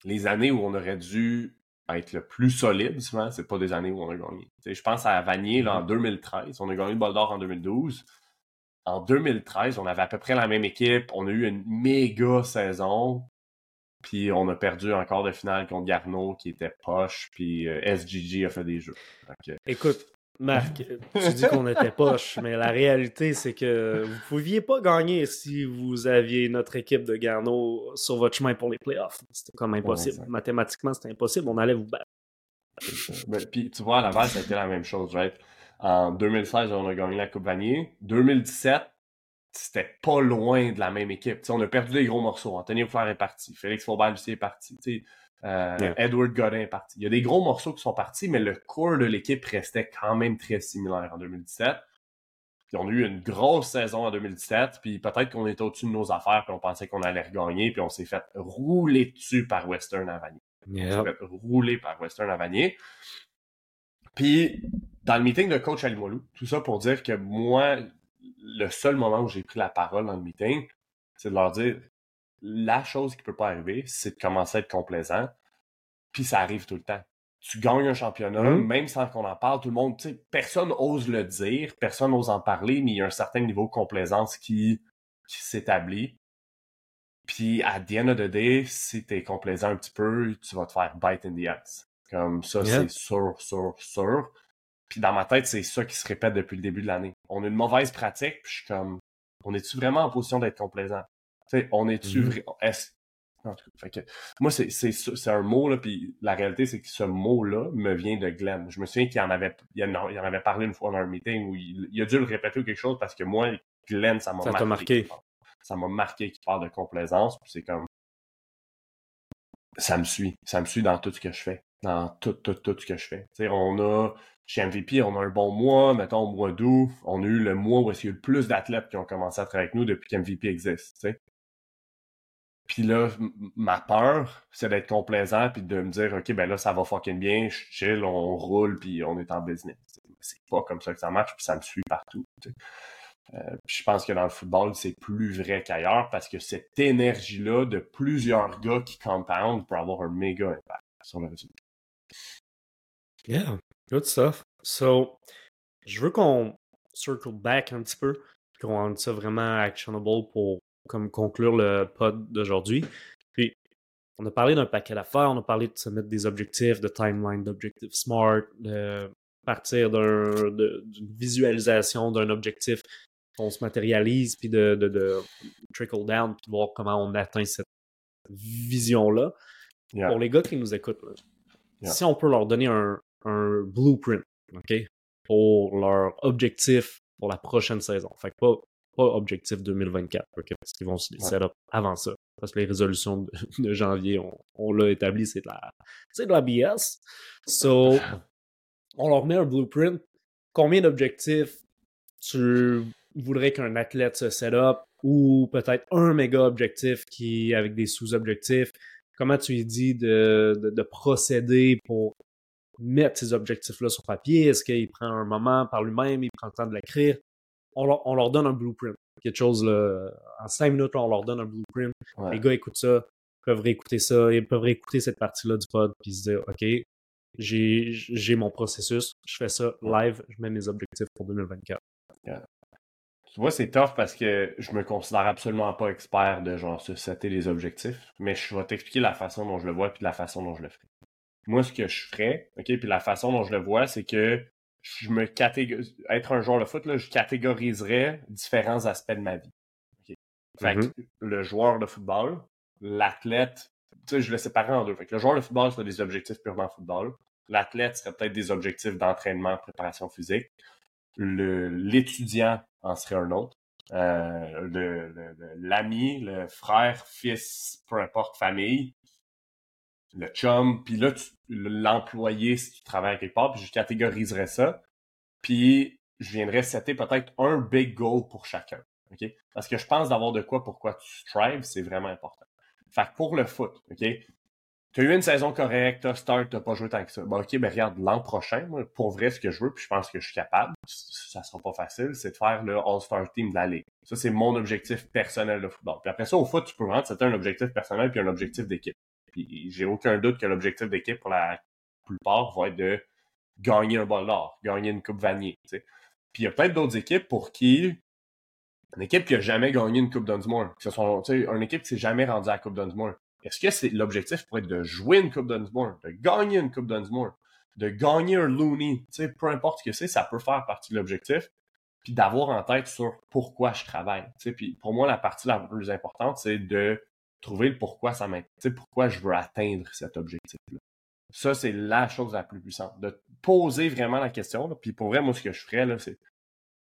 les années où on aurait dû être le plus solide, souvent, c'est pas des années où on a gagné. Je pense à Vanier là, en 2013, on a gagné le bol d'or en 2012. En 2013, on avait à peu près la même équipe, on a eu une méga saison, puis on a perdu encore de finale contre Garneau qui était poche, puis euh, SGG a fait des jeux. Écoute, Marc, tu dis qu'on était poche, mais la réalité, c'est que vous pouviez pas gagner si vous aviez notre équipe de Garneau sur votre chemin pour les playoffs. C'était comme impossible. Mathématiquement, c'était impossible. On allait vous battre. Ben, puis tu vois, à Laval, ça a été la même chose, right? En 2016, on a gagné la Coupe Vanier. 2017, c'était pas loin de la même équipe. On a perdu des gros morceaux. Anthony Flair est parti. Félix aussi est parti. Euh, Yeah. Edward Godin est parti. Il y a des gros morceaux qui sont partis, mais le core de l'équipe restait quand même très similaire en 2017. Puis on a eu une grosse saison en 2017, puis peut-être qu'on était au-dessus de nos affaires, puis on pensait qu'on allait regagner, puis on s'est fait rouler dessus par Western à Vanier. On s'est fait rouler par Western à Vanier. Puis, dans le meeting de coach à Limoilou, tout ça pour dire que moi, le seul moment où j'ai pris la parole dans le meeting, c'est de leur dire la chose qui peut pas arriver, c'est de commencer à être complaisant. Puis ça arrive tout le temps. Tu gagnes un championnat, Mhm. même sans qu'on en parle, tout le monde, tu sais, personne ose le dire, personne ose en parler, mais il y a un certain niveau de complaisance qui, qui s'établit. Puis, à the end of the day, si t'es complaisant un petit peu, tu vas te faire bite in the ass. Comme ça, Yeah. c'est sûr, sûr, sûr. Puis dans ma tête, c'est ça qui se répète depuis le début de l'année. On a une mauvaise pratique, puis je suis comme, on est-tu vraiment en position d'être complaisant? Tu sais, on est-tu Mhm. vra- est-ce- en tout cas, fait que, moi, c'est, c'est, ça- c'est un mot, là, puis la réalité, c'est que ce mot-là me vient de Glenn. Je me souviens qu'il en avait, il en, il en avait parlé une fois dans un meeting où il, il a dû le répéter ou quelque chose parce que moi, Glenn, ça m'a Ça marqué. t'a marqué. Ça m'a marqué qu'il parle de complaisance, puis c'est comme, ça me suit. Ça me suit dans tout ce que je fais. Dans tout, tout, tout ce que je fais. On a, chez MVP, on a un bon mois, mettons au mois d'août, on a eu le mois où il y a eu le plus d'athlètes qui ont commencé à travailler avec nous depuis qu'MVP existe. Puis là, ma peur, c'est d'être complaisant puis de me dire, OK, ben là, ça va fucking bien, je chill, on roule, puis on est en business. C'est pas comme ça que ça marche, puis ça me suit partout. Euh, je pense que dans le football, c'est plus vrai qu'ailleurs parce que cette énergie-là de plusieurs gars qui compound peut avoir un méga impact sur le résultat. Yeah, good stuff. So, je veux qu'on circle back un petit peu, qu'on rende ça vraiment actionable pour comme conclure le pod d'aujourd'hui. Puis, on a parlé d'un paquet d'affaires, on a parlé de se mettre des objectifs, de timeline, d'objectifs smart, de partir d'une visualisation d'un objectif qu'on se matérialise, puis de, de, de trickle down, puis de voir comment on atteint cette vision-là. pour les gars qui nous écoutent, si on peut leur donner un, un blueprint, OK, pour leur objectif pour la prochaine saison. Fait que pas, pas objectif 2024, parce qu'ils vont se set up avant ça. Parce que les résolutions de, janvier, on, l'a établi, c'est de la de la BS. So, on leur met un blueprint. Combien d'objectifs tu voudrais qu'un athlète se set up ou peut-être un méga objectif qui avec des sous-objectifs. Comment tu lui dis de, de, procéder pour mettre ces objectifs-là sur papier? Est-ce qu'il prend un moment par lui-même, il prend le temps de l'écrire? On leur, on leur, donne un blueprint. Quelque chose, là, en cinq minutes, on leur donne un blueprint. Les gars écoutent ça, peuvent réécouter ça, ils peuvent réécouter cette partie-là du pod, puis se dire, OK, j'ai mon processus, je fais ça live, je mets mes objectifs pour 2024. Tu vois, c'est tough parce que je me considère absolument pas expert de genre se setter les objectifs, mais je vais t'expliquer la façon dont je le vois puis la façon dont je le ferai. Moi, ce que je ferais, ok, puis la façon dont je le vois, c'est que je me catégorise, être un joueur de foot, là, je catégoriserais différents aspects de ma vie. Fait que mm-hmm. le joueur de football, l'athlète, tu sais, je le séparais en deux. Fait que le joueur de football serait des objectifs purement football. L'athlète serait peut-être des objectifs d'entraînement, préparation physique. L'étudiant en serait un autre. Euh, l'ami, le, frère, fils, peu importe, famille, le chum, puis là, l'employé, si tu travailles quelque part, puis je catégoriserais ça. Puis je viendrais setter peut-être un big goal pour chacun. OK? Parce que je pense d'avoir de quoi pourquoi tu strives, c'est vraiment important. Fait que pour le foot, OK? Tu as eu une saison correcte, start, t'as pas joué tant que ça. Bon, ok, ben regarde, l'an prochain, moi, pour vrai, ce que je veux, puis je pense que je suis capable, ça sera pas facile, c'est de faire le All-Star Team de la Ligue. Ça, c'est mon objectif personnel de football. Puis après ça, au foot, tu peux rendre, c'était un objectif personnel puis un objectif d'équipe. Puis j'ai aucun doute que l'objectif d'équipe, pour la plupart, va être de gagner un bol d'or, gagner une Coupe Vanier, tu sais. Puis il y a peut-être d'autres équipes pour qui une équipe qui a jamais gagné une Coupe Dunsmore. Une équipe qui s'est jamais rendue à la Coupe Dunsmore. Est-ce que c'est l'objectif pour être de jouer une Coupe Dunsmore, de gagner une Coupe Dunsmore, de gagner un Looney, tu sais, peu importe ce que c'est, ça peut faire partie de l'objectif, puis d'avoir en tête sur pourquoi je travaille. Tu sais, puis pour moi, la partie la plus importante, c'est de trouver le pourquoi ça m'intéresse, pourquoi je veux atteindre cet objectif-là. Ça, c'est la chose la plus puissante. De poser vraiment la question. puis pour vrai, moi, ce que je ferais, là, c'est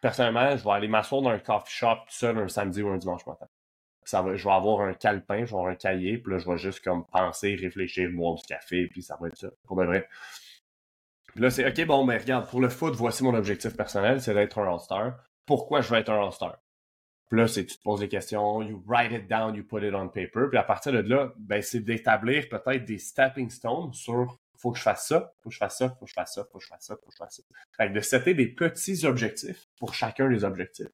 personnellement, je vais aller m'asseoir dans un coffee shop tout seul un samedi ou un dimanche matin ça va, je vais avoir un calepin, je vais avoir un cahier, puis là, je vais juste comme penser, réfléchir, boire du café, puis ça va être ça, pour de vrai. Puis là, c'est OK, bon, mais regarde, pour le foot, voici mon objectif personnel, c'est d'être un All-Star. Pourquoi je veux être un All-Star? Puis là, c'est tu te poses des questions, you write it down, you put it on paper. Puis à partir de là, ben, c'est d'établir peut-être des stepping stones sur faut que je fasse ça, faut que je fasse ça, faut que je fasse ça, faut que je fasse ça, faut que je fasse ça. Fait que de setter des petits objectifs pour chacun des objectifs.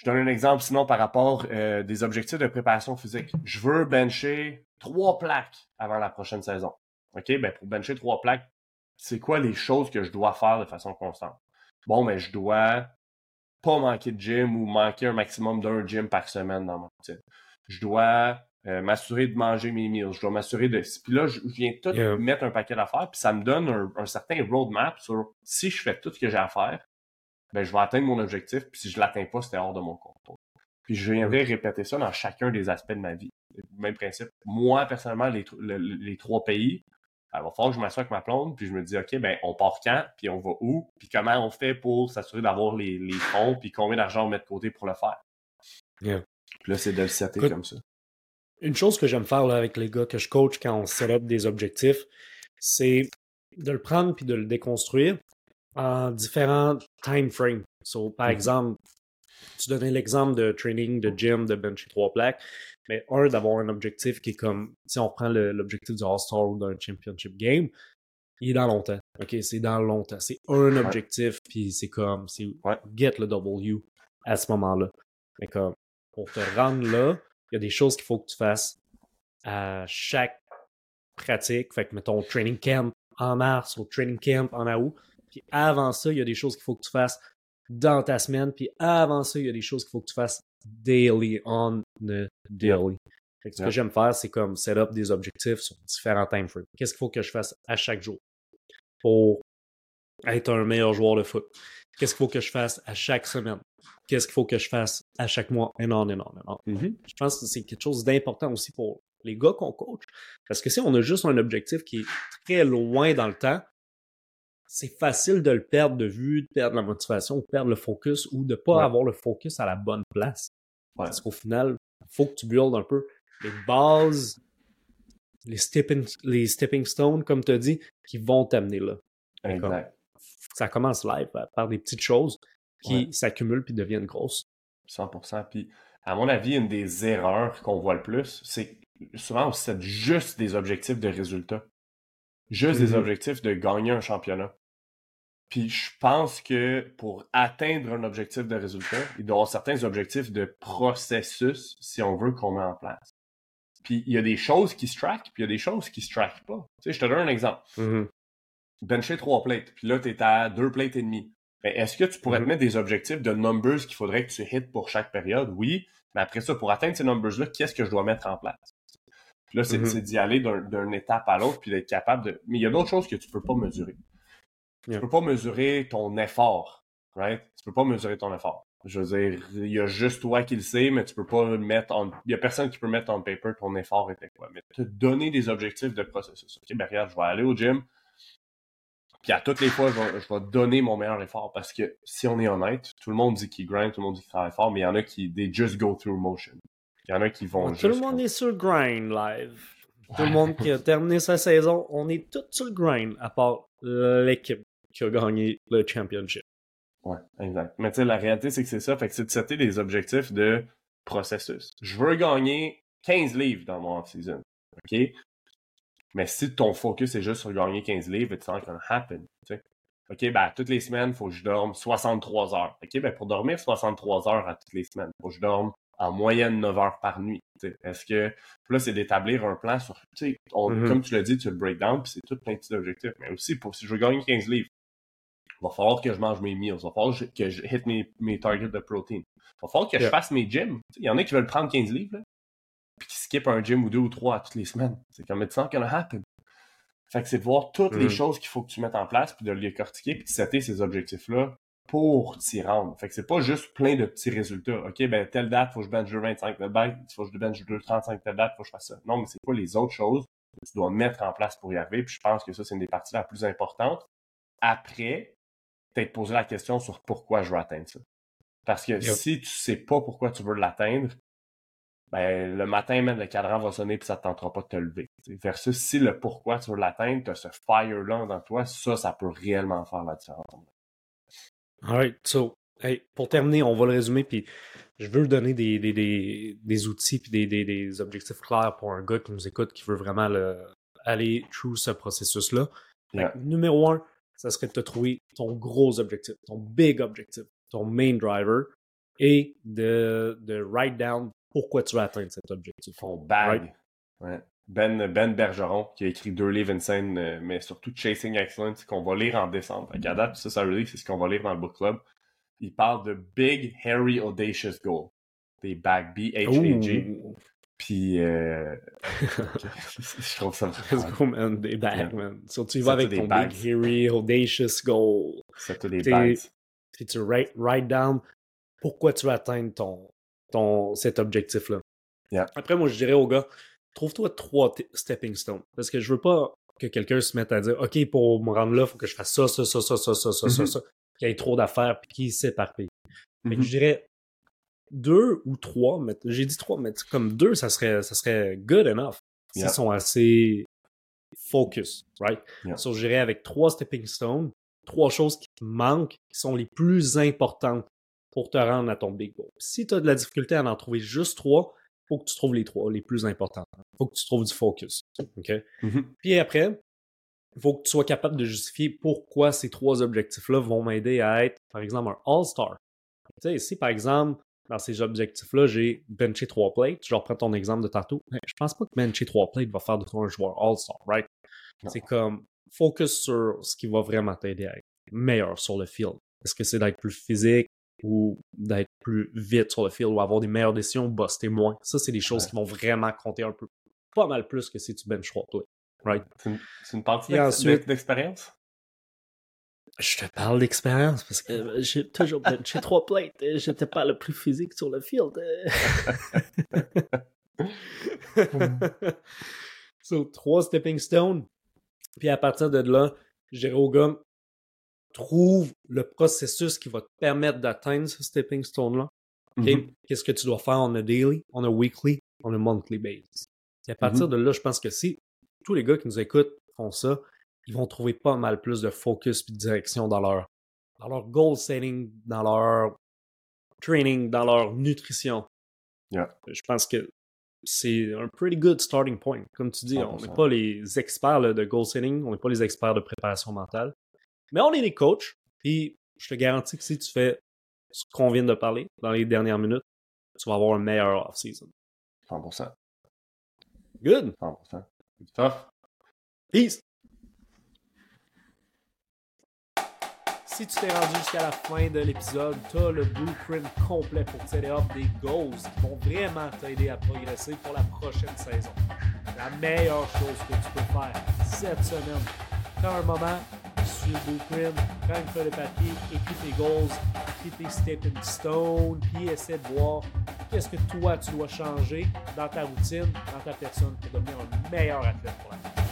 Je donne un exemple sinon par rapport euh, des objectifs de préparation physique. Je veux bencher trois plaques avant la prochaine saison. OK? Ben, pour bencher trois plaques, c'est quoi les choses que je dois faire de façon constante? Bon, mais ben, je dois pas manquer de gym ou manquer un maximum d'un gym par semaine dans ma routine. Je dois euh, m'assurer de manger mes meals. Je dois m'assurer de. Puis là, je viens tout mettre un paquet d'affaires, puis ça me donne un, un, certain roadmap sur si je fais tout ce que j'ai à faire, ben, je vais atteindre mon objectif, puis si je l'atteins pas, c'était hors de mon contrôle. Puis je viendrai répéter ça dans chacun des aspects de ma vie. Même principe. Moi, personnellement, les, les trois pays, il va falloir que je m'assoie avec ma plombe, puis je me dis, OK, ben, on part quand, puis on va où, puis comment on fait pour s'assurer d'avoir les, les fonds, puis combien d'argent on met de côté pour le faire. Puis là, c'est de le setter comme ça. Une chose que j'aime faire là, avec les gars que je coach quand on up des objectifs, c'est de le prendre puis de le déconstruire en différents time frames. So, par mhm. exemple, tu donnais l'exemple de training, de gym, de bench trois plaques. Mais un, d'avoir un objectif qui est comme, si on prend l'objectif du All-Star ou d'un Championship Game, il est dans longtemps. OK, c'est dans longtemps. C'est un objectif, puis c'est comme, c'est get le W à ce moment-là. Mais comme, pour te rendre là, il y a des choses qu'il faut que tu fasses à chaque pratique. Fait que, mettons, training camp en mars ou training camp en août, puis avant ça, il y a des choses qu'il faut que tu fasses dans ta semaine. Puis avant ça, il y a des choses qu'il faut que tu fasses daily, on the daily. ce que j'aime faire, c'est comme set up des objectifs sur différents time frames. Qu'est-ce qu'il faut que je fasse à chaque jour pour être un meilleur joueur de foot? Qu'est-ce qu'il faut que je fasse à chaque semaine? Qu'est-ce qu'il faut que je fasse à chaque mois? Et non, et non, et non. Je pense que c'est quelque chose d'important aussi pour les gars qu'on coach. Parce que si on a juste un objectif qui est très loin dans le temps, c'est facile de le perdre de vue, de perdre la motivation, de perdre le focus ou de pas avoir le focus à la bonne place. Parce qu'au final, il faut que tu builds un peu les bases, les stepping, les stepping stones, comme tu as dit, qui vont t'amener là. Exact. ça commence live par des petites choses qui s'accumulent puis deviennent grosses. 100%. Puis, à mon avis, une des erreurs qu'on voit le plus, c'est souvent on set juste des objectifs de résultats. Juste des mm-hmm. objectifs de gagner un championnat. Puis je pense que pour atteindre un objectif de résultat, il doit y avoir certains objectifs de processus, si on veut, qu'on met en place. Puis il y a des choses qui se trackent, puis il y a des choses qui se trackent pas. Tu sais, je te donne un exemple. Mm-hmm. Bencher trois plates, puis là, tu es à deux plates et demi. Mais est-ce que tu pourrais te mm-hmm. mettre des objectifs de numbers qu'il faudrait que tu hits pour chaque période? Oui. Mais après ça, pour atteindre ces numbers-là, qu'est-ce que je dois mettre en place? Puis là, c'est mm-hmm. d'y aller d'une étape à l'autre, puis d'être capable de. Mais il y a d'autres choses que tu peux pas mesurer. Tu peux pas mesurer ton effort, right? Tu peux pas mesurer ton effort. Je veux dire, il y a juste toi qui le sais, mais tu peux pas mettre en... Il y a personne qui peut mettre en paper ton effort était quoi. Mais te donner des objectifs de processus. OK, ben regarde, je vais aller au gym, puis à toutes les fois, je vais, je vais, donner mon meilleur effort parce que si on est honnête, tout le monde dit qu'il grind, tout le monde dit qu'il travaille fort, mais il y en a qui they just go through motion. Il y en a qui vont Tout le monde est sur le grind live. Tout le monde qui a terminé sa saison, on est tous sur le grind, à part l'équipe qui a gagné le championship. Ouais, exact. Mais tu sais, la réalité, c'est que c'est ça. Fait que c'est de setter des objectifs de processus. Je veux gagner 15 livres dans mon off-season. OK? Mais si ton focus est juste sur gagner 15 livres, it's not gonna happen. sais. OK, ben, toutes les semaines, il faut que je dorme 63 heures. OK, ben, pour dormir 63 heures à toutes les semaines, il faut que je dorme en moyenne 9 heures par nuit. Est-ce que là, c'est d'établir un plan sur, tu sais, mm-hmm. comme tu l'as dit, tu le breakdown, puis c'est tout plein de petits objectifs. Mais aussi, pour si je veux gagner 15 livres, il va falloir que je mange mes meals, il va falloir que je hit mes, mes targets de protéines. Il va falloir que je fasse mes gyms. Il y en a qui veulent prendre 15 livres, là, puis qui skippent un gym ou deux ou trois à toutes les semaines. C'est comme it's not gonna happen. Fait que c'est de voir toutes les mm-hmm. choses qu'il faut que tu mettes en place, puis de les cortiquer, puis de setter ces objectifs-là pour t'y rendre. Fait que c'est pas juste plein de petits résultats. OK, ben, telle date, faut que je bench 25, telle date, faut que je bench 235, telle date, faut que je fasse ça. Non, mais c'est pas les autres choses que tu dois mettre en place pour y arriver. Puis je pense que ça, c'est une des parties la plus importantes. Après, peut-être poser la question sur pourquoi je veux atteindre ça. Parce que si tu sais pas pourquoi tu veux l'atteindre, ben, le matin même, le cadran va sonner puis ça te tentera pas de te lever. Versus si le pourquoi tu veux l'atteindre, tu as ce fire-là dans toi, ça, ça peut réellement faire la différence. Alright, so, hey, pour terminer, on va le résumer, puis je veux donner des, des, des, des outils puis des, des, objectifs clairs pour un gars qui nous écoute, qui veut vraiment le, aller through ce processus-là. Numéro un, ça serait de te trouver ton gros objectif, ton big objectif, ton main driver, et de, de write down pourquoi tu veux atteindre cet objectif. Ton bag. Ouais. Ben, ben Bergeron, qui a écrit deux livres insane, euh, mais surtout Chasing Excellence, qu'on va lire en décembre. À date, ça, ça c'est ce qu'on va lire dans le book club. Il parle de Big, Hairy, Audacious Goal. Des bags, B-H-A-G. Puis, euh... je trouve ça vraiment... Let's go, man. Des bags, man. So, tu y avec ton bags. big, hairy, audacious goal. Des bags. Puis tu write, write, down? Pourquoi tu veux atteindre ton, ton, cet objectif-là? Yeah. Après, moi, je dirais aux gars, trouve-toi trois stepping stones. Parce que je veux pas que quelqu'un se mette à dire, OK, pour me rendre là, il faut que je fasse ça, ça, ça, ça, ça, ça, mm -hmm. ça, mm-hmm. ça, qu'il y ait trop d'affaires, puis qu'il s'éparpille. Mm -hmm. Je dirais, deux ou trois, mais j'ai dit trois, mais comme deux, ça serait, ça serait good enough. S'ils sont assez focus, right? Yeah. So, je dirais avec trois stepping stones, trois choses qui te manquent, qui sont les plus importantes pour te rendre à ton big goal. Si tu as de la difficulté à en trouver juste trois, faut que tu trouves les trois, les plus importants. faut que tu trouves du focus. OK? Mm-hmm. Puis après, il faut que tu sois capable de justifier pourquoi ces trois objectifs-là vont m'aider à être, par exemple, un All-Star. Tu sais, si par exemple, dans ces objectifs-là, j'ai benché trois plates, je reprends ton exemple de tantôt, je pense pas que bencher trois plates va faire de toi un joueur All-Star, right? C'est comme focus sur ce qui va vraiment t'aider à être meilleur sur le field. Est-ce que c'est d'être plus physique, ou d'être plus vite sur le field ou avoir des meilleures décisions, buster moins? Ça, c'est des choses qui vont vraiment compter un peu, pas mal plus que si tu bench 3 plates. Right? C'est une, partie d'expérience? Je te parle d'expérience parce que euh, j'ai toujours benché 3 plates. J'étais pas le plus physique sur le field. so, trois stepping stones. Puis à partir de là, je dirais au gars, trouve le processus qui va te permettre d'atteindre ce stepping stone-là. Mhm. Qu'est-ce que tu dois faire on a daily, on a weekly, on a monthly basis. Et à partir de là, je pense que si tous les gars qui nous écoutent font ça, ils vont trouver pas mal plus de focus et de direction dans leur, dans leur goal setting, dans leur training, dans leur nutrition. Yeah. Je pense que c'est un pretty good starting point. Comme tu dis, on 100%. n'est pas les experts là, de goal setting, on n'est pas les experts de préparation mentale, mais on est des coachs. Puis je te garantis que si tu fais ce qu'on vient de parler dans les dernières minutes, tu vas avoir un meilleur off-season. 100%. Good. 100%. C'est tough. Peace. Si tu t'es rendu jusqu'à la fin de l'épisode, tu as le blueprint complet pour t'aider up des goals qui vont vraiment t'aider à progresser pour la prochaine saison. La meilleure chose que tu peux faire cette semaine, prends un moment, suis le blueprint, prends une feuille de papier, écris tes goals, écris tes stepping stones, puis essaie de voir qu'est-ce que toi tu dois changer dans ta routine, dans ta personne pour devenir un meilleur athlète pour la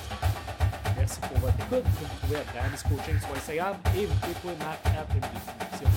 fin. Merci pour votre écoute. Vous pouvez me trouver à Brandis Coaching sur Instagram et vous pouvez trouver Marc à la description.